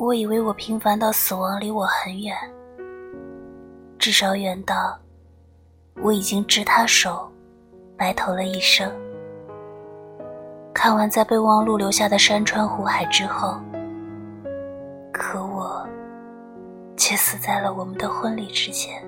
我以为我平凡到死亡离我很远，至少远到我已经执他手，白头了一生。看完在备忘录留下的山川湖海之后。可我。却死在了我们的婚礼之前。